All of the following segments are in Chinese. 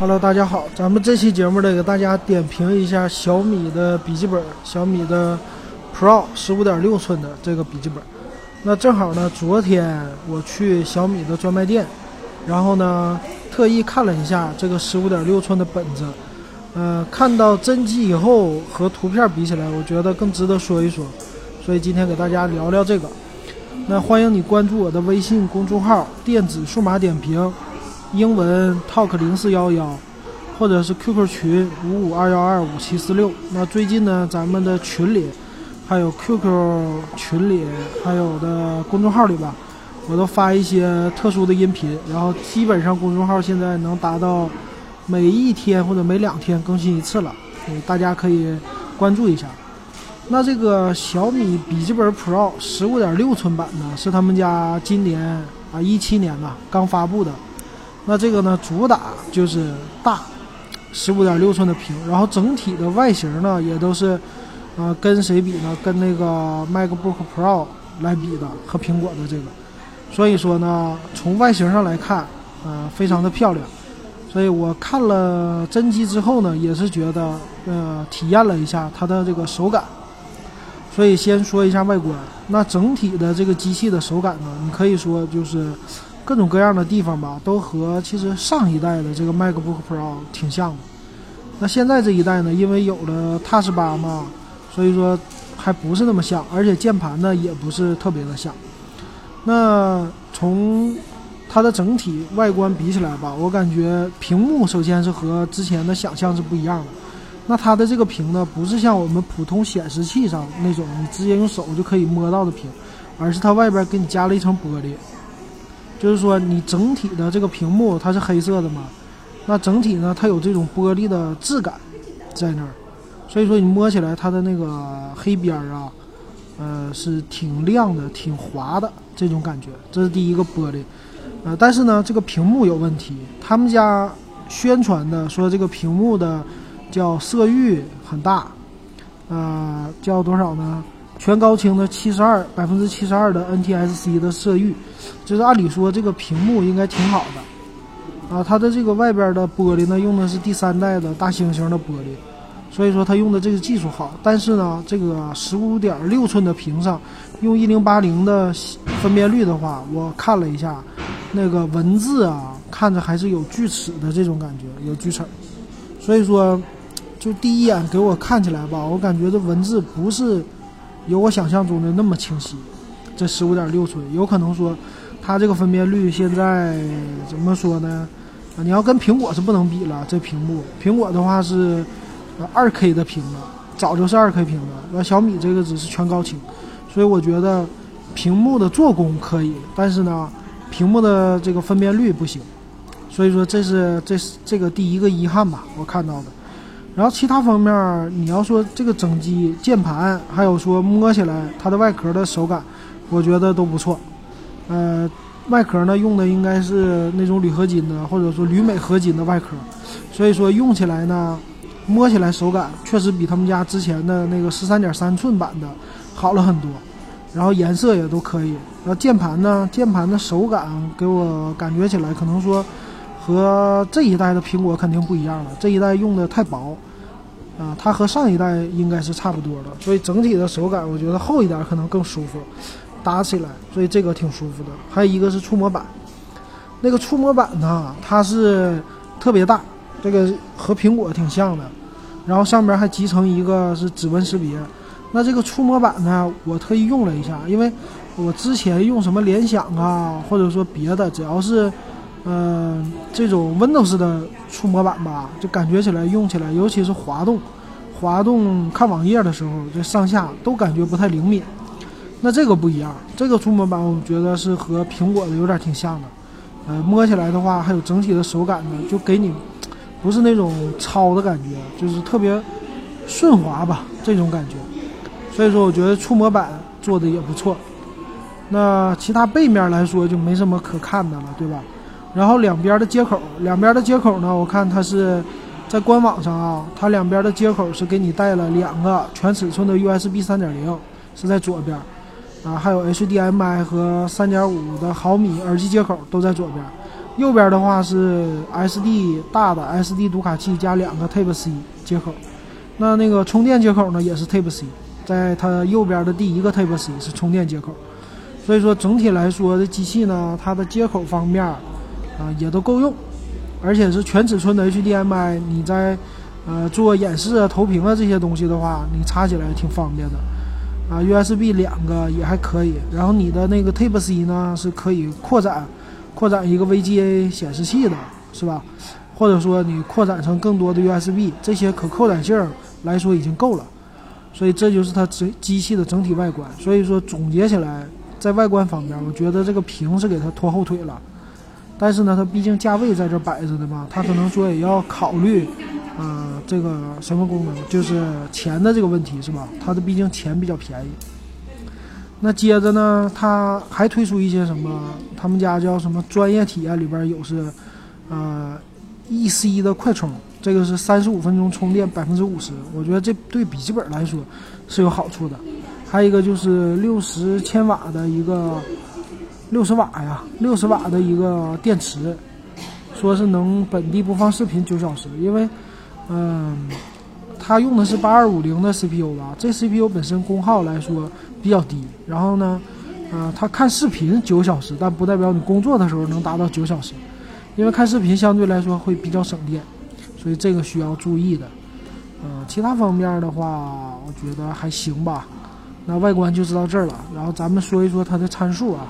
Hello，大家好，咱们这期节目呢，给大家点评一下小米的笔记本，小米的 Pro 十五点六寸的这个笔记本。那正好呢，昨天我去小米的专卖店，然后呢，特意看了一下这个十五点六寸的本子。呃，看到真机以后和图片比起来，我觉得更值得说一说。所以今天给大家聊聊这个。那欢迎你关注我的微信公众号“电子数码点评”。英文 talk 零四幺幺，或者是 QQ 群五五二幺二五七四六。那最近呢，咱们的群里，还有 QQ 群里，还有的公众号里吧，我都发一些特殊的音频。然后基本上公众号现在能达到每一天或者每两天更新一次了，大家可以关注一下。那这个小米笔记本 Pro 十五点六寸版呢，是他们家今年啊一七年呐刚发布的。那这个呢，主打就是大，十五点六寸的屏，然后整体的外形呢也都是，呃，跟谁比呢？跟那个 MacBook Pro 来比的，和苹果的这个。所以说呢，从外形上来看，呃，非常的漂亮。所以我看了真机之后呢，也是觉得，呃，体验了一下它的这个手感。所以先说一下外观，那整体的这个机器的手感呢，你可以说就是。各种各样的地方吧，都和其实上一代的这个 MacBook Pro 挺像的。那现在这一代呢，因为有了 Touch 八嘛，所以说还不是那么像，而且键盘呢也不是特别的像。那从它的整体外观比起来吧，我感觉屏幕首先是和之前的想象是不一样的。那它的这个屏呢，不是像我们普通显示器上那种你直接用手就可以摸到的屏，而是它外边给你加了一层玻璃。就是说，你整体的这个屏幕它是黑色的嘛？那整体呢，它有这种玻璃的质感在那儿，所以说你摸起来它的那个黑边儿啊，呃，是挺亮的、挺滑的这种感觉。这是第一个玻璃，呃，但是呢，这个屏幕有问题。他们家宣传的说这个屏幕的叫色域很大，呃，叫多少呢？全高清的七十二百分之七十二的 NTSC 的色域，就是按理说这个屏幕应该挺好的，啊，它的这个外边的玻璃呢用的是第三代的大猩猩的玻璃，所以说它用的这个技术好。但是呢，这个十五点六寸的屏上用一零八零的分辨率的话，我看了一下，那个文字啊看着还是有锯齿的这种感觉，有锯齿。所以说，就第一眼给我看起来吧，我感觉这文字不是。有我想象中的那么清晰，这十五点六寸有可能说，它这个分辨率现在怎么说呢？啊，你要跟苹果是不能比了。这屏幕，苹果的话是二 K 的屏了，早就是二 K 屏了。那小米这个只是全高清，所以我觉得屏幕的做工可以，但是呢，屏幕的这个分辨率不行。所以说这是这是这个第一个遗憾吧，我看到的。然后其他方面，你要说这个整机键盘，还有说摸起来它的外壳的手感，我觉得都不错。呃，外壳呢用的应该是那种铝合金的，或者说铝镁合金的外壳，所以说用起来呢，摸起来手感确实比他们家之前的那个十三点三寸版的好了很多。然后颜色也都可以。然后键盘呢，键盘的手感给我感觉起来可能说和这一代的苹果肯定不一样了，这一代用的太薄。啊，它和上一代应该是差不多的，所以整体的手感我觉得厚一点可能更舒服，打起来，所以这个挺舒服的。还有一个是触摸板，那个触摸板呢，它是特别大，这个和苹果挺像的，然后上边还集成一个是指纹识别。那这个触摸板呢，我特意用了一下，因为我之前用什么联想啊，或者说别的，只要是。嗯，这种 Windows 的触摸板吧，就感觉起来用起来，尤其是滑动，滑动看网页的时候，这上下都感觉不太灵敏。那这个不一样，这个触摸板我觉得是和苹果的有点挺像的。呃，摸起来的话，还有整体的手感呢，就给你不是那种糙的感觉，就是特别顺滑吧，这种感觉。所以说，我觉得触摸板做的也不错。那其他背面来说就没什么可看的了，对吧？然后两边的接口，两边的接口呢？我看它是在官网上啊，它两边的接口是给你带了两个全尺寸的 USB 三点零，是在左边，啊，还有 HDMI 和三点五的毫米耳机接口都在左边。右边的话是 SD 大的 SD 读卡器加两个 Type C 接口，那那个充电接口呢也是 Type C，在它右边的第一个 Type C 是充电接口，所以说整体来说这机器呢，它的接口方面啊也都够用，而且是全尺寸的 HDMI，你在呃做演示啊、投屏啊这些东西的话，你插起来挺方便的。啊，USB 两个也还可以，然后你的那个 Type C 呢是可以扩展。扩展一个 VGA 显示器的是吧？或者说你扩展成更多的 USB，这些可扩展性来说已经够了。所以这就是它整机器的整体外观。所以说总结起来，在外观方面，我觉得这个屏是给它拖后腿了。但是呢，它毕竟价位在这摆着的嘛，它可能说也要考虑，呃，这个什么功能，就是钱的这个问题是吧？它的毕竟钱比较便宜。那接着呢，它还推出一些什么？他们家叫什么专业体验里边有是，呃，E C 的快充，这个是三十五分钟充电百分之五十，我觉得这对笔记本来说是有好处的。还有一个就是六十千瓦的一个六十瓦呀，六十瓦的一个电池，说是能本地播放视频九小时，因为，嗯。它用的是八二五零的 CPU 吧？这 CPU 本身功耗来说比较低，然后呢，呃，它看视频九小时，但不代表你工作的时候能达到九小时，因为看视频相对来说会比较省电，所以这个需要注意的。呃，其他方面的话，我觉得还行吧。那外观就知道这儿了，然后咱们说一说它的参数啊。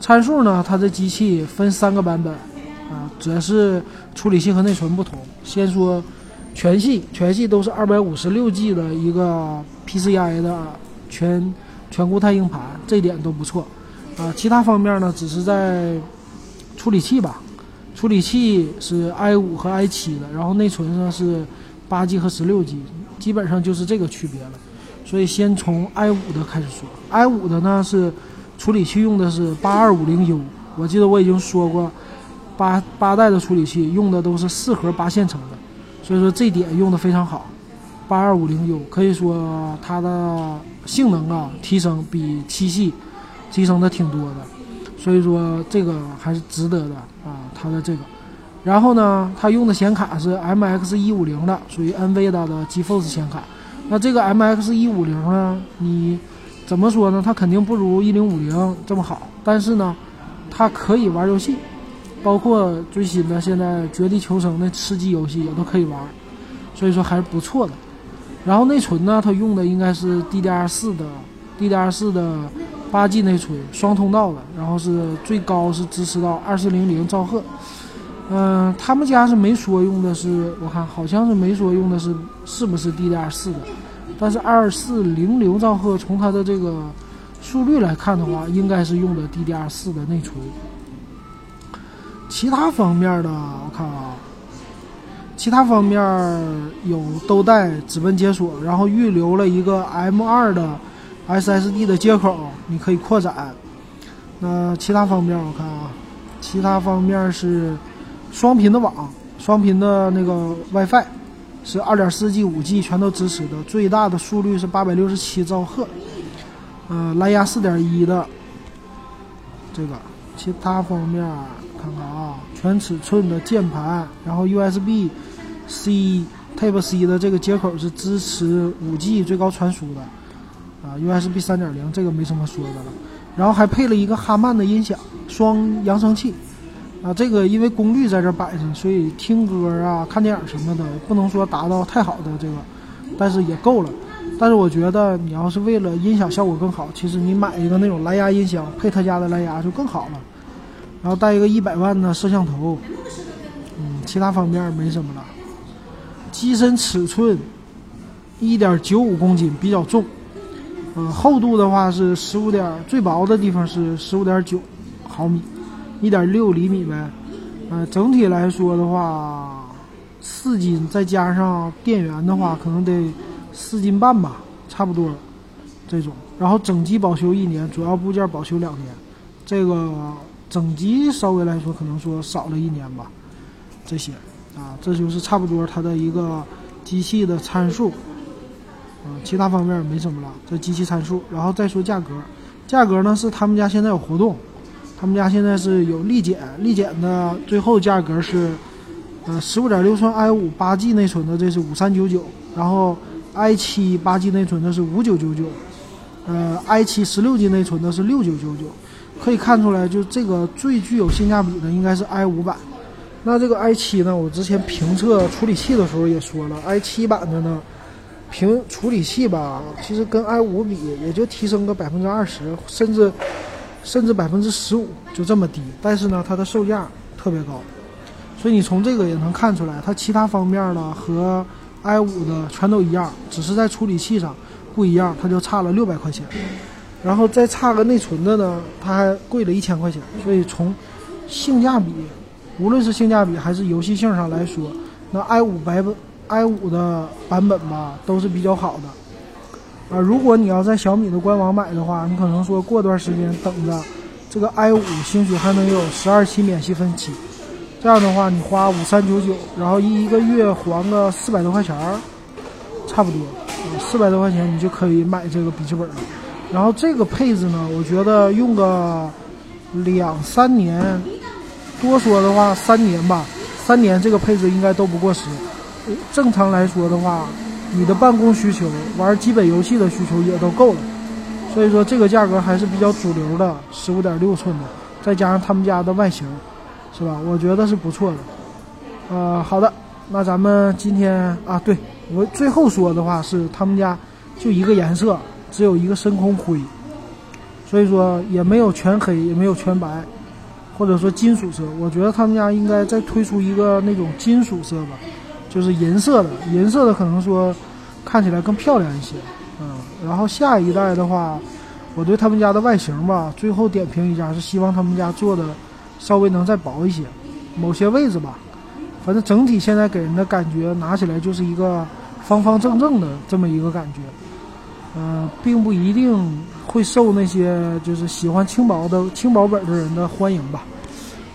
参数呢，它的机器分三个版本，啊，主要是处理器和内存不同。先说。全系全系都是二百五十六 G 的一个 PCI 的全全固态硬盘，这点都不错。啊，其他方面呢，只是在处理器吧，处理器是 i 五和 i 七的，然后内存呢是八 G 和十六 G，基本上就是这个区别了。所以先从 i 五的开始说，i 五的呢是处理器用的是八二五零 U，我记得我已经说过，八八代的处理器用的都是四核八线程的。所以说这点用的非常好，八二五零 U 可以说它的性能啊提升比七系提升的挺多的，所以说这个还是值得的啊，它的这个。然后呢，它用的显卡是 MX 一五零的，属于 NVIDIA 的 GeForce 显卡。那这个 MX 一五零呢，你怎么说呢？它肯定不如一零五零这么好，但是呢，它可以玩游戏。包括最新的现在《绝地求生》的吃鸡游戏也都可以玩，所以说还是不错的。然后内存呢，它用的应该是 DDR4 的，DDR4 的八 G 内存，双通道的，然后是最高是支持到二四零零兆赫。嗯，他们家是没说用的是，我看好像是没说用的是是不是 DDR4 的，但是二四零零兆赫从它的这个速率来看的话，应该是用的 DDR4 的内存。其他方面的，我看啊，其他方面有都带指纹解锁，然后预留了一个 M2 的 SSD 的接口，你可以扩展。那其他方面我看啊，其他方面是双频的网，双频的那个 WiFi 是 2.4G、5G 全都支持的，最大的速率是867兆赫。嗯，蓝牙4.1的这个，其他方面。看看啊，全尺寸的键盘，然后 USB C Type C 的这个接口是支持五 G 最高传输的，啊，USB 三点零这个没什么说的了。然后还配了一个哈曼的音响，双扬声器，啊，这个因为功率在这摆着，所以听歌啊、看电影什么的不能说达到太好的这个，但是也够了。但是我觉得你要是为了音响效果更好，其实你买一个那种蓝牙音箱配他家的蓝牙就更好了。然后带一个一百万的摄像头，嗯，其他方面没什么了。机身尺寸一点九五公斤，比较重。嗯，厚度的话是十五点，最薄的地方是十五点九毫米，一点六厘米呗。嗯，整体来说的话，四斤再加上电源的话，可能得四斤半吧，差不多这种。然后整机保修一年，主要部件保修两年，这个。整机稍微来说可能说少了一年吧，这些，啊，这就是差不多它的一个机器的参数，啊，其他方面没什么了。这机器参数，然后再说价格，价格呢是他们家现在有活动，他们家现在是有立减，立减的最后价格是，呃，十五点六寸 i 五八 G 内存的，这是五三九九，然后 i 七八 G 内存的是五九九九，呃，i 七十六 G 内存的是六九九九，可以看出来，就这个最具有性价比的应该是 i 五版。那这个 i 七呢，我之前评测处理器的时候也说了，i 七版的呢，评处理器吧，其实跟 i 五比也就提升个百分之二十，甚至。甚至百分之十五就这么低，但是呢，它的售价特别高，所以你从这个也能看出来，它其他方面呢和 i 五的全都一样，只是在处理器上不一样，它就差了六百块钱，然后再差个内存的呢，它还贵了一千块钱，所以从性价比，无论是性价比还是游戏性上来说，那 i 五版本 i 五的版本吧都是比较好的。啊，如果你要在小米的官网买的话，你可能说过段时间等着，这个 i 五兴许还能有十二期免息分期，这样的话你花五三九九，然后一一个月还个四百多块钱儿，差不多，四百多块钱你就可以买这个笔记本了。然后这个配置呢，我觉得用个两三年，多说的话三年吧，三年这个配置应该都不过时。正常来说的话。你的办公需求、玩基本游戏的需求也都够了，所以说这个价格还是比较主流的，十五点六寸的，再加上他们家的外形，是吧？我觉得是不错的。呃，好的，那咱们今天啊，对我最后说的话是，他们家就一个颜色，只有一个深空灰，所以说也没有全黑，也没有全白，或者说金属色。我觉得他们家应该再推出一个那种金属色吧。就是银色的，银色的可能说看起来更漂亮一些，嗯，然后下一代的话，我对他们家的外形吧，最后点评一下是希望他们家做的稍微能再薄一些，某些位置吧，反正整体现在给人的感觉拿起来就是一个方方正正的这么一个感觉，嗯，并不一定会受那些就是喜欢轻薄的轻薄本的人的欢迎吧。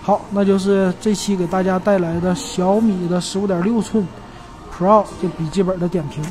好，那就是这期给大家带来的小米的十五点六寸 Pro 这笔记本的点评。